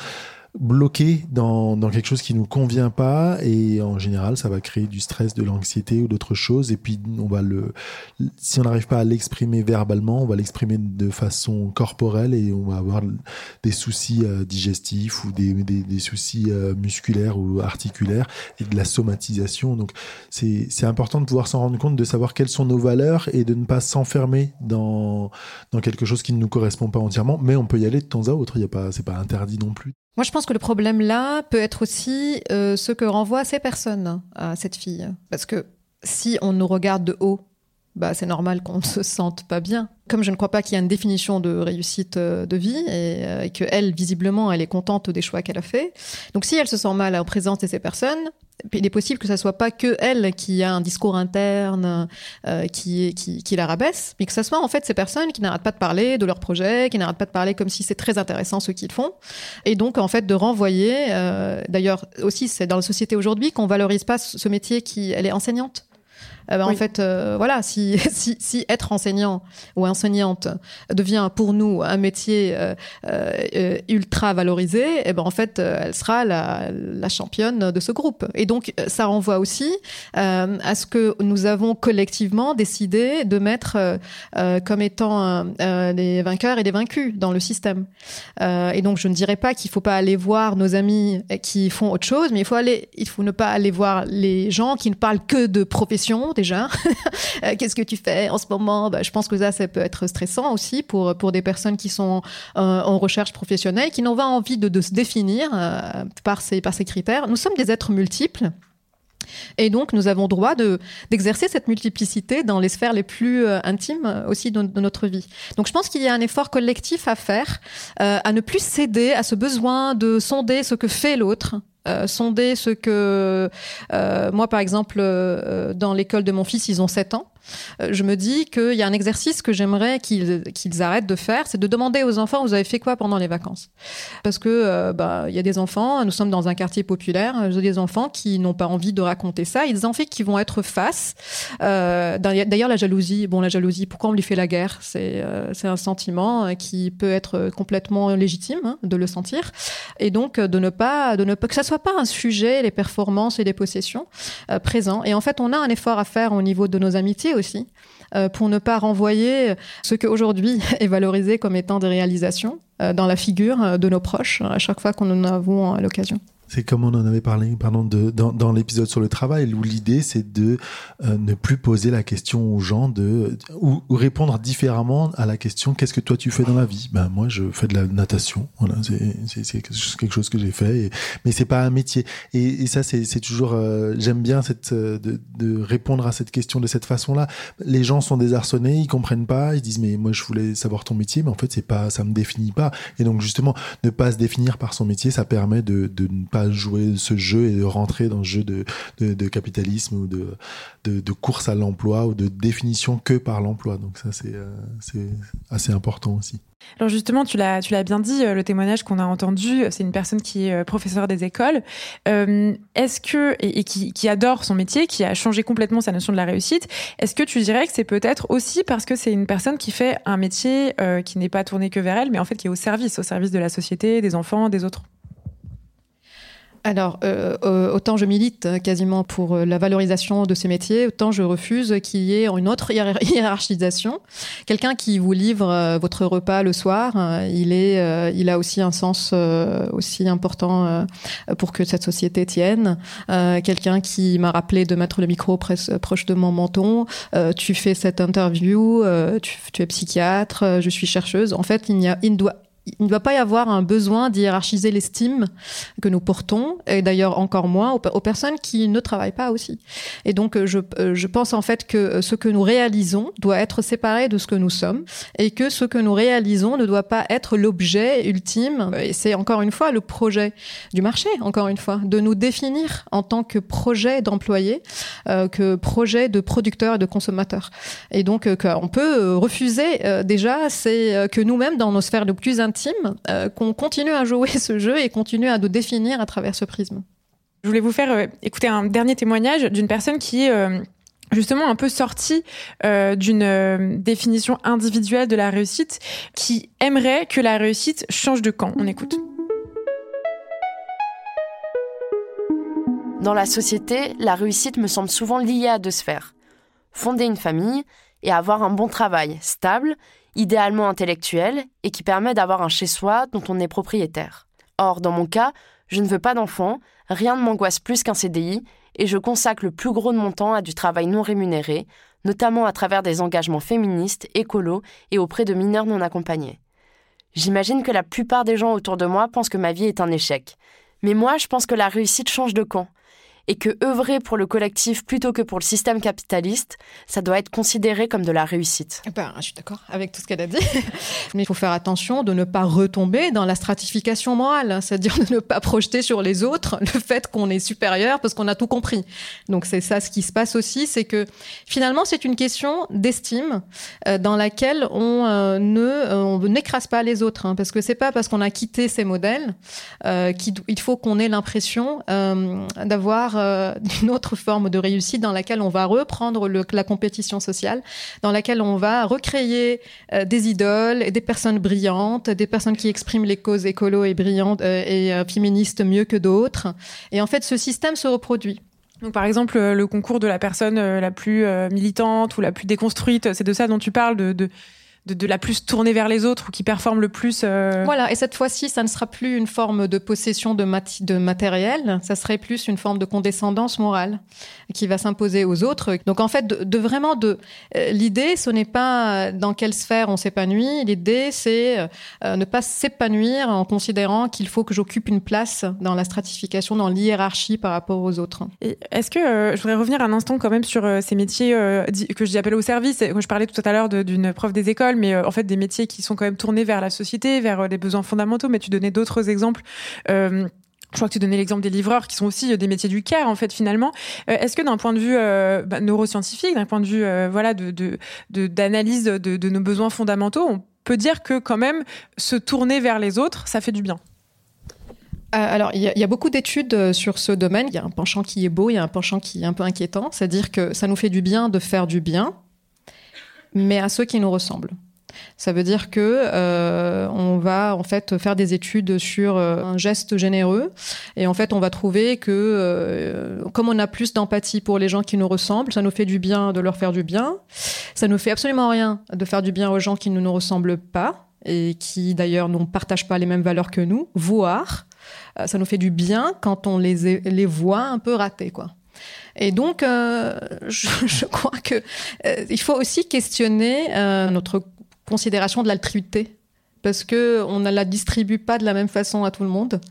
[SPEAKER 3] bloqué dans, dans quelque chose qui nous convient pas et en général ça va créer du stress, de l'anxiété ou d'autres choses et puis on va le si on n'arrive pas à l'exprimer verbalement, on va l'exprimer de façon corporelle et on va avoir des soucis euh, digestifs ou des, des, des soucis euh, musculaires ou articulaires et de la somatisation. Donc c'est c'est important de pouvoir s'en rendre compte, de savoir quelles sont nos valeurs et de ne pas s'enfermer dans dans quelque chose qui ne nous correspond pas entièrement, mais on peut y aller de temps à autre, il y a pas c'est pas interdit non plus.
[SPEAKER 2] Moi, je pense que le problème là peut être aussi euh, ce que renvoient ces personnes à cette fille. Parce que si on nous regarde de haut, bah, c'est normal qu'on ne se sente pas bien. Comme je ne crois pas qu'il y a une définition de réussite euh, de vie et, euh, visiblement, elle est contente des choix qu'elle a fait. Donc si elle se sent mal en présence de ces personnes, il est possible que ça soit pas que elle qui a un discours interne euh, qui, la rabaisse, mais que ça soit en fait ces personnes qui n'arrêtent pas de parler de leurs projets, qui n'arrêtent pas de parler comme si c'est très intéressant ce qu'ils font, et donc en fait de renvoyer. Euh, D'ailleurs aussi, c'est dans la société aujourd'hui qu'on valorise pas ce métier qui, elle est enseignante. Euh, bah, en fait, euh, voilà, si, si, si, être enseignant ou enseignante devient pour nous un métier euh, ultra valorisé, et eh ben en fait, elle sera la, la, championne de ce groupe. Et donc, ça renvoie aussi à ce que nous avons collectivement décidé de mettre comme étant les vainqueurs et les vaincus dans le système. et donc, je ne dirais pas qu'il faut pas aller voir nos amis qui font autre chose, mais il faut aller, il faut ne pas aller voir les gens qui ne parlent que de profession, déjà. Euh, qu'est-ce que tu fais en ce moment? Bah, Je pense que ça, ça peut être stressant aussi pour, pour des personnes qui sont euh, en recherche professionnelle, qui n'ont pas envie de, se définir euh, par, ces, par ces critères. Nous sommes des êtres multiples. Et donc, nous avons droit de, d'exercer cette multiplicité dans les sphères les plus euh, intimes aussi de, notre vie. Donc, je pense qu'il y a un effort collectif à faire, euh, à ne plus céder à ce besoin de sonder ce que fait l'autre, euh, sonder ce que euh, moi par exemple euh, dans l'école de mon fils ils ont 7 ans euh, je me dis qu'il y a un exercice que j'aimerais qu'ils qu'ils arrêtent de faire, c'est de demander aux enfants vous avez fait quoi pendant les vacances? Parce que euh, bah il y a des enfants, nous sommes dans un quartier populaire, y a des enfants qui n'ont pas envie de raconter ça, il y a des enfants qui vont être face. Euh, D'ailleurs la jalousie, bon la jalousie, pourquoi on lui fait la guerre? C'est euh, un sentiment qui peut être complètement légitime hein, de le sentir, et donc de ne pas de ne pas que ça soit pas un sujet les performances et les possessions euh, présents. Et en fait on a un effort à faire au niveau de nos amitiés aussi, euh, pour ne pas renvoyer ce qu'aujourd'hui est valorisé comme étant des réalisations euh, dans la figure euh, de nos proches à chaque fois qu'on en avons l'occasion.
[SPEAKER 3] C'est comme on en avait parlé pardon, de, dans, dans l'épisode sur le travail, où l'idée c'est de euh, ne plus poser la question aux gens, de, ou, ou répondre différemment à la question qu'est-ce que toi tu fais dans la vie? Ben moi je fais de la natation, voilà, c'est quelque chose que j'ai fait, et, mais c'est pas un métier. Et, et ça c'est toujours, euh, j'aime bien cette euh, de, de répondre à cette question de cette façon-là. Les gens sont désarçonnés, ils comprennent pas, ils disent mais moi je voulais savoir ton métier, mais en fait c'est pas, ça me définit pas. Et donc justement ne pas se définir par son métier, ça permet de, de ne pas pas jouer ce jeu et de rentrer dans le jeu de, de, capitalisme ou de, de, course à l'emploi ou de définition que par l'emploi. Donc ça, c'est c'est assez important aussi.
[SPEAKER 1] Alors justement, tu l'as, bien dit, le témoignage qu'on a entendu, c'est une personne qui est professeur des écoles. est-ce que, et, qui, adore son métier, qui a changé complètement sa notion de la réussite, est-ce que tu dirais que c'est peut-être aussi parce que c'est une personne qui fait un métier qui n'est pas tourné que vers elle, mais en fait qui est au service, au service de la société, des enfants, des autres?
[SPEAKER 2] Alors, euh, euh, autant je milite quasiment pour euh, la valorisation de ces métiers, autant je refuse qu'il y ait une autre hiérarchisation. Quelqu'un qui vous livre votre repas le soir, il, est, il a aussi un sens aussi important pour que cette société tienne. Quelqu'un qui m'a rappelé de mettre le micro proche de mon menton, tu fais cette interview, tu, es psychiatre, je suis chercheuse. En fait, il, n'y a, il doit il ne doit pas y avoir un besoin d'hiérarchiser l'estime que nous portons, et d'ailleurs encore moins aux, personnes qui ne travaillent pas aussi. Et donc, euh, je, euh, je, pense en fait que euh, ce que nous réalisons doit être séparé de ce que nous sommes, et que ce que nous réalisons ne doit pas être l'objet ultime. Et c'est encore une fois le projet du marché, encore une fois, de nous définir en tant que projet d'employé, que projet de producteur et de consommateur. Et donc, on peut refuser déjà, c'est que nous-mêmes, dans nos sphères les plus euh, qu'on continue à jouer ce jeu et continue à nous définir à travers ce prisme.
[SPEAKER 1] Je voulais vous faire euh, écouter un dernier témoignage d'une personne qui est euh, justement un peu sortie d'une définition individuelle de la réussite, qui aimerait que la réussite change de camp. On écoute.
[SPEAKER 4] Dans la société, la réussite me semble souvent liée à deux sphères. Fonder une famille et avoir un bon travail stable idéalement intellectuel et qui permet d'avoir un chez-soi dont on est propriétaire. Or, dans mon cas, je ne veux pas d'enfant, rien ne m'angoisse plus qu'un CDI, et je consacre le plus gros de mon temps à du travail non rémunéré, notamment à travers des engagements féministes, écolos et auprès de mineurs non accompagnés. J'imagine que la plupart des gens autour de moi pensent que ma vie est un échec. Mais moi, je pense que la réussite change de camp et que œuvrer pour le collectif plutôt que pour le système capitaliste, ça doit être considéré comme de la réussite.
[SPEAKER 2] Eh ben, je suis d'accord avec tout ce qu'elle a dit. Mais il faut faire attention de ne pas retomber dans la stratification morale, c'est-à-dire de ne pas projeter sur les autres le fait qu'on est supérieur parce qu'on a tout compris. Donc c'est ça ce qui se passe aussi, c'est que finalement c'est une question d'estime euh, dans laquelle on euh, ne euh, on n'écrase pas les autres, hein, parce que c'est pas parce qu'on a quitté ces modèles qu'il faut qu'on ait l'impression d'avoir euh, d'une autre forme de réussite dans laquelle on va reprendre la compétition sociale, dans laquelle on va recréer euh, des idoles, des personnes brillantes, des personnes qui expriment les causes écolo et brillantes euh, et féministes mieux que d'autres. Et en fait, ce système se reproduit.
[SPEAKER 1] Donc, par exemple, le concours de la personne la plus militante ou la plus déconstruite, c'est de ça dont tu parles, de, la plus tournée vers les autres ou qui performe le plus.
[SPEAKER 2] Euh, voilà, et cette fois-ci, ça ne sera plus une forme de possession de, de matériel, ça serait plus une forme de condescendance morale qui va s'imposer aux autres. Donc en fait, de, vraiment de euh, l'idée, ce n'est pas dans quelle sphère on s'épanouit. L'idée, c'est euh, ne pas s'épanouir en considérant qu'il faut que j'occupe une place dans la stratification, dans l'hiérarchie par rapport aux autres.
[SPEAKER 1] Est-ce que je voudrais revenir un instant quand même sur ces métiers que appel au service. Je parlais tout à l'heure d'une prof des écoles mais euh, en fait des métiers qui sont quand même tournés vers la société, vers les euh, besoins fondamentaux. Mais tu donnais d'autres exemples. Euh, je crois que tu donnais l'exemple des livreurs qui sont aussi des métiers du care en fait finalement. Est-ce que d'un point de vue bah, neuroscientifique, d'un point de vue voilà d'analyse de, nos besoins fondamentaux, on peut dire que quand même se tourner vers les autres, ça fait du bien?
[SPEAKER 2] alors, il y, a beaucoup d'études sur ce domaine. Il y a un penchant qui est beau, il y a un penchant qui est un peu inquiétant. C'est-à-dire que ça nous fait du bien de faire du bien, mais à ceux qui nous ressemblent. Ça veut dire que euh, on va en fait faire des études sur euh, un geste généreux et en fait on va trouver que euh, comme on a plus d'empathie pour les gens qui nous ressemblent, ça nous fait du bien de leur faire du bien. Ça nous fait absolument rien de faire du bien aux gens qui ne nous ressemblent pas et qui d'ailleurs ne partagent pas les mêmes valeurs que nous, voire ça nous fait du bien quand on les, les voit un peu ratés quoi. Et donc, je, je, crois que il faut aussi questionner notre considération de l'altruité parce que on ne la distribue pas de la même façon à tout le monde.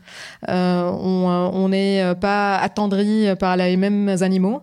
[SPEAKER 2] Euh, on n'est euh, pas attendri par les mêmes animaux.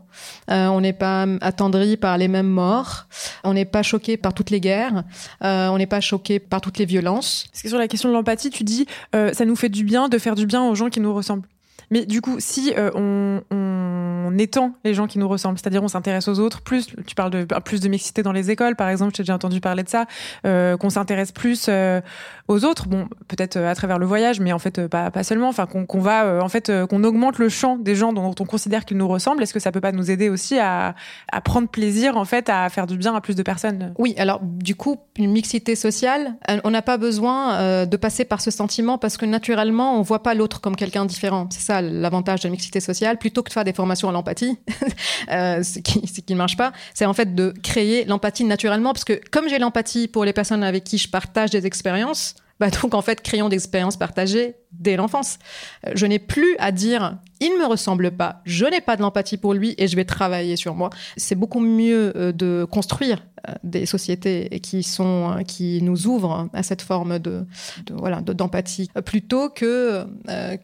[SPEAKER 2] Euh, on n'est pas attendri par les mêmes morts. On n'est pas choqué par toutes les guerres. on n'est pas choqué par toutes les violences.
[SPEAKER 1] Sur la question de l'empathie, tu dis ça nous fait du bien de faire du bien aux gens qui nous ressemblent. Mais du coup, si euh, on, étend les gens qui nous ressemblent, c'est-à-dire on s'intéresse aux autres, plus tu parles de plus de mixité dans les écoles, par exemple, j'ai déjà entendu parler de ça, euh, qu'on s'intéresse plus euh, aux autres, bon, peut-être à travers le voyage, mais en fait pas, pas seulement, enfin qu'on va en fait qu'on augmente le champ des gens dont on considère qu'ils nous ressemblent. Est-ce que ça peut pas nous aider aussi à, à prendre plaisir en fait à faire du bien à plus de personnes?
[SPEAKER 2] Oui, alors du coup, une mixité sociale, on n'a pas besoin de passer par ce sentiment parce que naturellement, on voit pas l'autre comme quelqu'un différent. C'est ça l'avantage de la mixité sociale. Plutôt que de faire des formations à l'empathie, euh, ce, qui, ne marche pas, c'est en fait de créer l'empathie naturellement. Parce que comme j'ai l'empathie pour les personnes avec qui je partage des expériences, bah donc en fait, créons des expériences partagées dès l'enfance. Euh, je n'ai plus à dire il ne me ressemble pas, je n'ai pas de l'empathie pour lui et je vais travailler sur moi. C'est beaucoup mieux euh, de construire euh, des sociétés qui sont qui nous ouvrent à cette forme de, voilà d'empathie plutôt que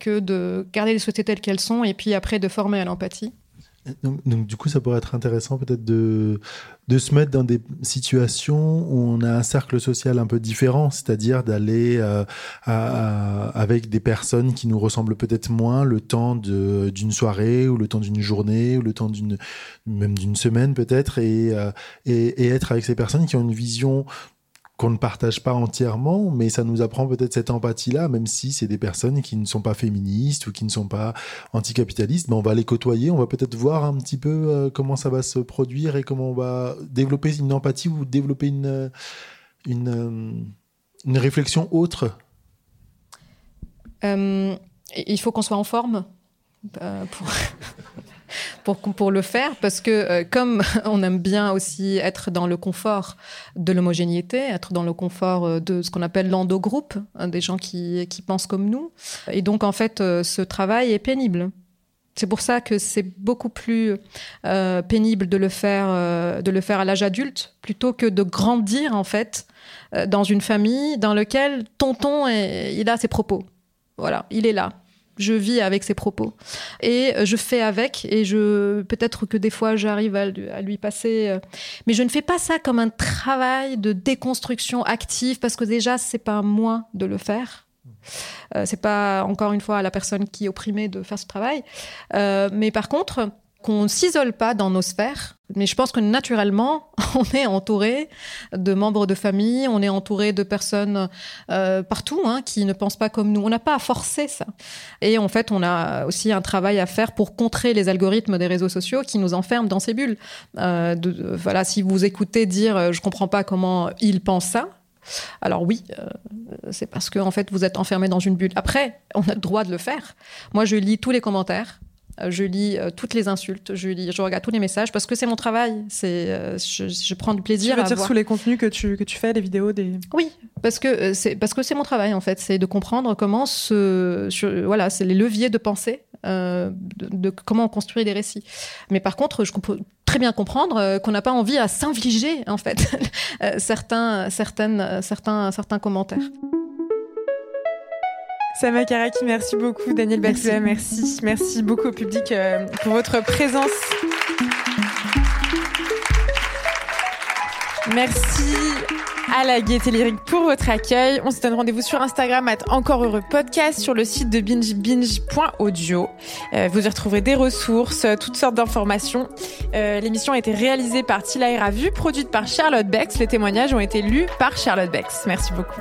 [SPEAKER 2] que de garder les sociétés telles qu'elles sont et puis après de former à l'empathie.
[SPEAKER 3] Donc, du coup, ça pourrait être intéressant peut-être de, de se mettre dans des situations où on a un cercle social un peu différent, c'est-à-dire d'aller euh, avec des personnes qui nous ressemblent peut-être moins le temps d'une soirée ou le temps d'une journée ou le temps d'une même d'une semaine peut-être et, euh, et, et être avec ces personnes qui ont une vision qu'on ne partage pas entièrement, mais ça nous apprend peut-être cette empathie-là, même si c'est des personnes qui ne sont pas féministes ou qui ne sont pas anticapitalistes, mais on va les côtoyer, on va peut-être voir un petit peu euh, comment ça va se produire et comment on va développer une empathie ou développer une, une, euh, une réflexion autre.
[SPEAKER 2] Euh, il faut qu'on soit en forme pour... pour, le faire, parce que euh, comme on aime bien aussi être dans le confort de l'homogénéité, être dans le confort euh, de ce qu'on appelle l'endogroupe, hein, des gens qui, pensent comme nous. Et donc, en fait, euh, ce travail est pénible. C'est pour ça que c'est beaucoup plus pénible de le faire, de le faire à l'âge adulte, plutôt que de grandir en fait dans une famille dans laquelle tonton il a ses propos. Voilà, il est là je vis avec ses propos. Et euh, je fais avec et je peut-être que des fois j'arrive à, lui passer euh, mais je ne fais pas ça comme un travail de déconstruction active parce que déjà c'est pas moi de le faire. Euh, c'est pas encore une fois à la personne qui est opprimée de faire ce travail. Mais par contre qu'on s'isole pas dans nos sphères. Mais je pense que naturellement, on est entouré de membres de famille, on est entouré de personnes euh, partout hein, qui ne pensent pas comme nous. On n'a pas à forcer ça. Et en fait, on a aussi un travail à faire pour contrer les algorithmes des réseaux sociaux qui nous enferment dans ces bulles. Euh, voilà, si vous écoutez dire euh, je comprends pas comment il pense ça, alors oui, c'est parce que en fait vous êtes enfermé dans une bulle. Après, on a le droit de le faire. Moi, je lis tous les commentaires. Euh, je lis euh, toutes les insultes, je lis, je regarde tous les messages parce que c'est mon travail. C'est, euh, je, prends du plaisir.
[SPEAKER 1] Tu veux dire sous les contenus que tu que tu fais, les vidéos, des.
[SPEAKER 2] Oui, parce que c'est parce que c'est mon travail en fait, c'est de comprendre comment ce, voilà, c'est les leviers de pensée, de, comment on construit des récits. Mais par contre, je peux très bien comprendre qu'on n'a pas envie à s'infliger en fait certains certaines certains certains commentaires.
[SPEAKER 1] Sama Karaki, merci beaucoup. Daniel Batula, merci. merci. beaucoup au public euh, pour votre présence. Merci à la Gaieté Lyrique pour votre accueil. On se donne rendez-vous sur Instagram à Encore Heureux Podcast, sur le site de binge.binge.audio. Euh, vous y retrouverez des ressources, toutes sortes d'informations. Euh, l'émission a été réalisée par Tila Ravu, produite par Charlotte Bex. Les témoignages ont été lus par Charlotte Bex. Merci beaucoup.